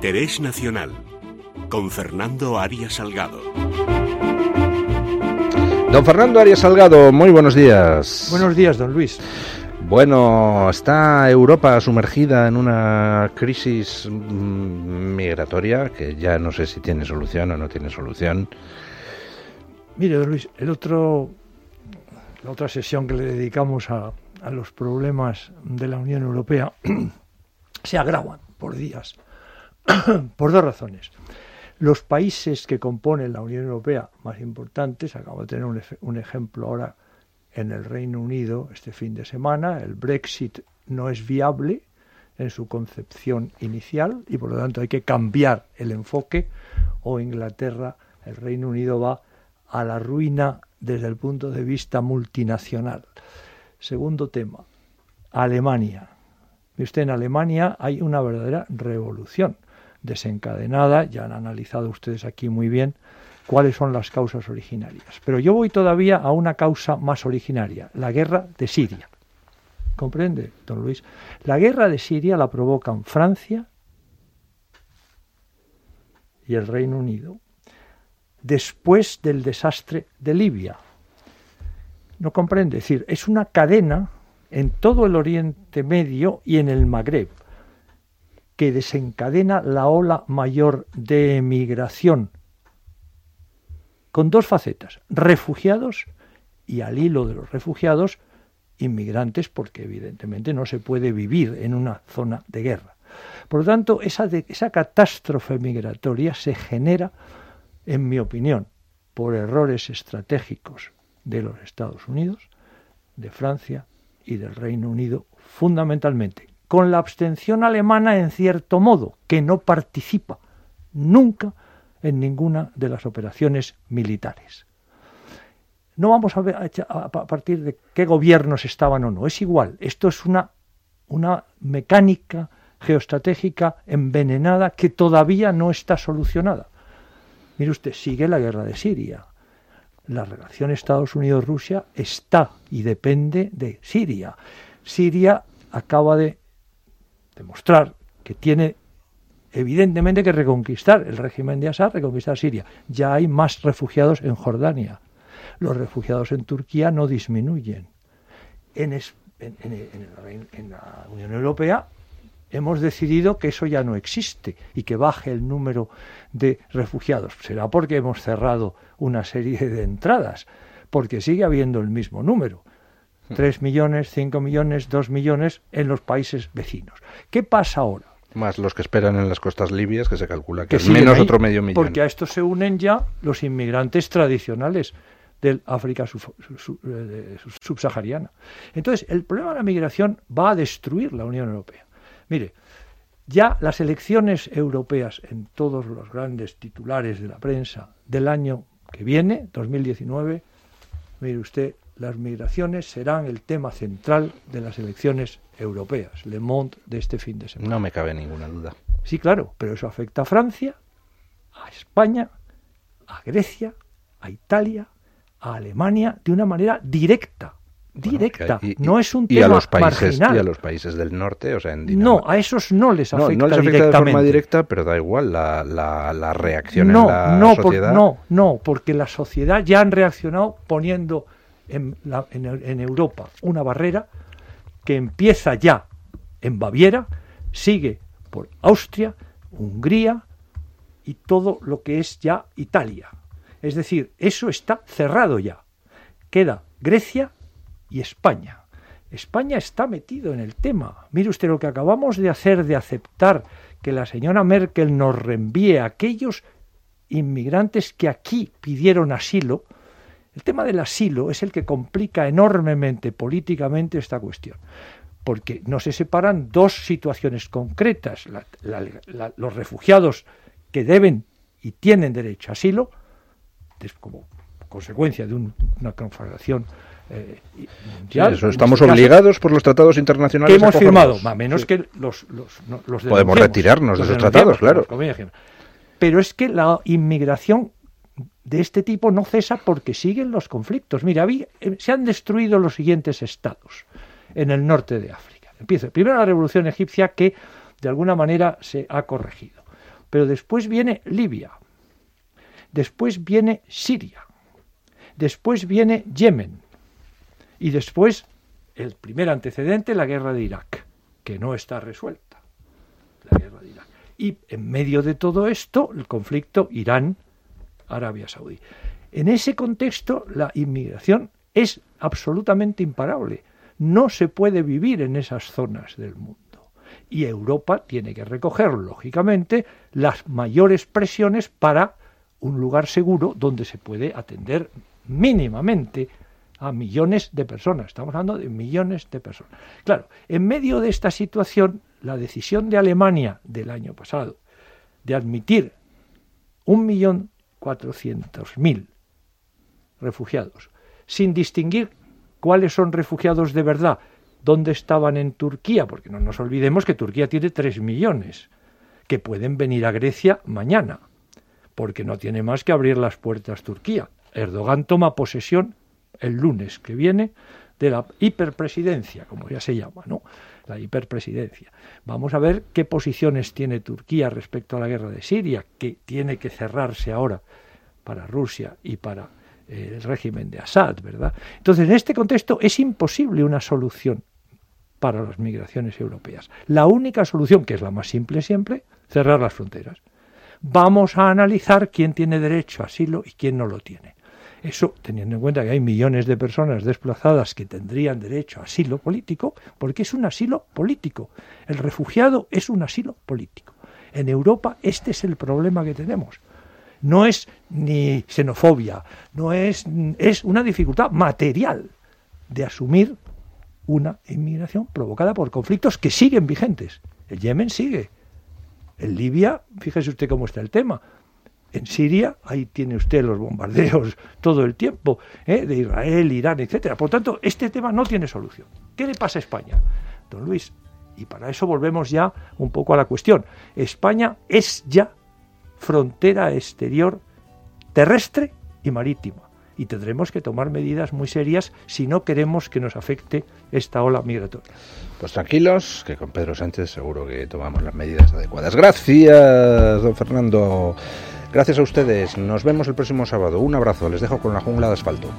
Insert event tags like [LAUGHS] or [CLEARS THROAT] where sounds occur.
Interés Nacional con Fernando Arias Salgado. Don Fernando Arias Salgado, muy buenos días. Buenos días, don Luis. Bueno, está Europa sumergida en una crisis mm, migratoria que ya no sé si tiene solución o no tiene solución. Mire, don Luis, el otro, la otra sesión que le dedicamos a, a los problemas de la Unión Europea [CLEARS THROAT] se agravan por días, [COUGHS] por dos razones. Los países que componen la Unión Europea más importantes, acabo de tener un, un ejemplo ahora en el Reino Unido este fin de semana, el Brexit no es viable en su concepción inicial y por lo tanto hay que cambiar el enfoque o Inglaterra, el Reino Unido va a la ruina desde el punto de vista multinacional. Segundo tema, Alemania. Usted en Alemania hay una verdadera revolución desencadenada, ya han analizado ustedes aquí muy bien cuáles son las causas originarias. Pero yo voy todavía a una causa más originaria, la guerra de Siria. ¿Comprende, don Luis? La guerra de Siria la provocan Francia y el Reino Unido después del desastre de Libia. ¿No comprende? Es decir, es una cadena en todo el Oriente Medio y en el Magreb que desencadena la ola mayor de emigración con dos facetas, refugiados y al hilo de los refugiados, inmigrantes, porque evidentemente no se puede vivir en una zona de guerra. Por lo tanto, esa, esa catástrofe migratoria se genera, en mi opinión, por errores estratégicos de los Estados Unidos, de Francia y del Reino Unido, fundamentalmente, con la abstención alemana en cierto modo, que no participa nunca en ninguna de las operaciones militares. No vamos a, ver, a, partir de qué gobiernos estaban o no, es igual, esto es una, una mecánica geoestratégica envenenada que todavía no está solucionada. Mire usted, sigue la guerra de Siria. La relación Estados Unidos-Rusia está y depende de Siria. Siria acaba de demostrar que tiene evidentemente que reconquistar el régimen de Assad, reconquistar Siria. Ya hay más refugiados en Jordania. Los refugiados en Turquía no disminuyen. En, la Unión Europea hemos decidido que eso ya no existe y que baje el número de refugiados. Será porque hemos cerrado una serie de entradas, porque sigue habiendo el mismo número. [LAUGHS] 3 millones, 5 millones, 2 millones en los países vecinos. ¿Qué pasa ahora? Más los que esperan en las costas libias, que se calcula que, es menos otro medio millón. Porque a esto se unen ya los inmigrantes tradicionales del África eh, subsahariana. Entonces, el problema de la migración va a destruir la Unión Europea. Mire, ya las elecciones europeas en todos los grandes titulares de la prensa del año que viene, 2019, mire usted, las migraciones serán el tema central de las elecciones europeas, Le Monde de este fin de semana. No me cabe ninguna duda. Sí, claro, pero eso afecta a Francia, a España, a Grecia, a Italia, a Alemania de una manera directa. Directa, no es un tema y a los países marginal. y a los países del norte, o sea, en no, a esos no les afecta, no, no les afecta de forma directa, pero da igual la, la, la reacción en la no, sociedad. Por, no, no, porque la sociedad ya han reaccionado poniendo en, en Europa una barrera que empieza ya en Baviera, sigue por Austria, Hungría y todo lo que es ya Italia. Es decir, eso está cerrado ya. Queda Grecia y España. España está metido en el tema. Mire usted lo que acabamos de hacer de aceptar que la señora Merkel nos reenvíe a aquellos inmigrantes que aquí pidieron asilo. El tema del asilo es el que complica enormemente políticamente esta cuestión, porque no se separan dos situaciones concretas, la, la, la, los refugiados que deben y tienen derecho a asilo, como consecuencia de un, una conflagración eh, mundial, sí, eso estamos obligados por los tratados internacionales que hemos firmado, a menos sí. que los, los, no, los podemos retirarnos de esos tratados, claro. Pero es que la inmigración de este tipo no cesa porque siguen los conflictos. Mira, eh, se han destruido los siguientes estados en el norte de África. Empieza primero la revolución egipcia que de alguna manera se ha corregido. Pero después viene Libia, después viene Siria, después viene Yemen y después el primer antecedente, la guerra de Irak, que no está resuelta. Y en medio de todo esto, el conflicto Irán-Arabia Saudí. En ese contexto, la inmigración es absolutamente imparable. No se puede vivir en esas zonas del mundo. Y Europa tiene que recoger, lógicamente, las mayores presiones para un lugar seguro donde se puede atender mínimamente a millones de personas. Estamos hablando de millones de personas. Claro, en medio de esta situación, la decisión de Alemania del año pasado de admitir un millón cuatrocientos mil refugiados, sin distinguir cuáles son refugiados de verdad, dónde estaban en Turquía, porque no nos olvidemos que Turquía tiene tres millones que pueden venir a Grecia mañana, porque no tiene más que abrir las puertas Turquía. Erdogan toma posesión el lunes que viene de la hiperpresidencia, como ya se llama, ¿no? La hiperpresidencia. Vamos a ver qué posiciones tiene Turquía respecto a la guerra de Siria, que tiene que cerrarse ahora para Rusia y para eh, el régimen de Assad, ¿verdad? Entonces, en este contexto es imposible una solución para las migraciones europeas. La única solución, que es la más simple siempre, cerrar las fronteras. Vamos a analizar quién tiene derecho a asilo y quién no lo tiene. Eso teniendo en cuenta que hay millones de personas desplazadas que tendrían derecho a asilo político, porque es un asilo político. El refugiado es un asilo político. En Europa este es el problema que tenemos. No es ni xenofobia, no es, es una dificultad material de asumir una inmigración provocada por conflictos que siguen vigentes. El Yemen sigue. En Libia, fíjese usted cómo está el tema en Siria, ahí tiene usted los bombardeos [LAUGHS] todo el tiempo ¿eh? de Israel, Irán, etcétera. Por tanto, este tema no tiene solución. ¿Qué le pasa a España, don Luis? Y para eso volvemos ya un poco a la cuestión. España es ya frontera exterior terrestre y marítima. Y tendremos que tomar medidas muy serias si no queremos que nos afecte esta ola migratoria. Pues tranquilos, que con Pedro Sánchez seguro que tomamos las medidas adecuadas. Gracias, don Fernando. Gracias a ustedes. Nos vemos el próximo sábado. Un abrazo. Les dejo con la jungla de asfalto.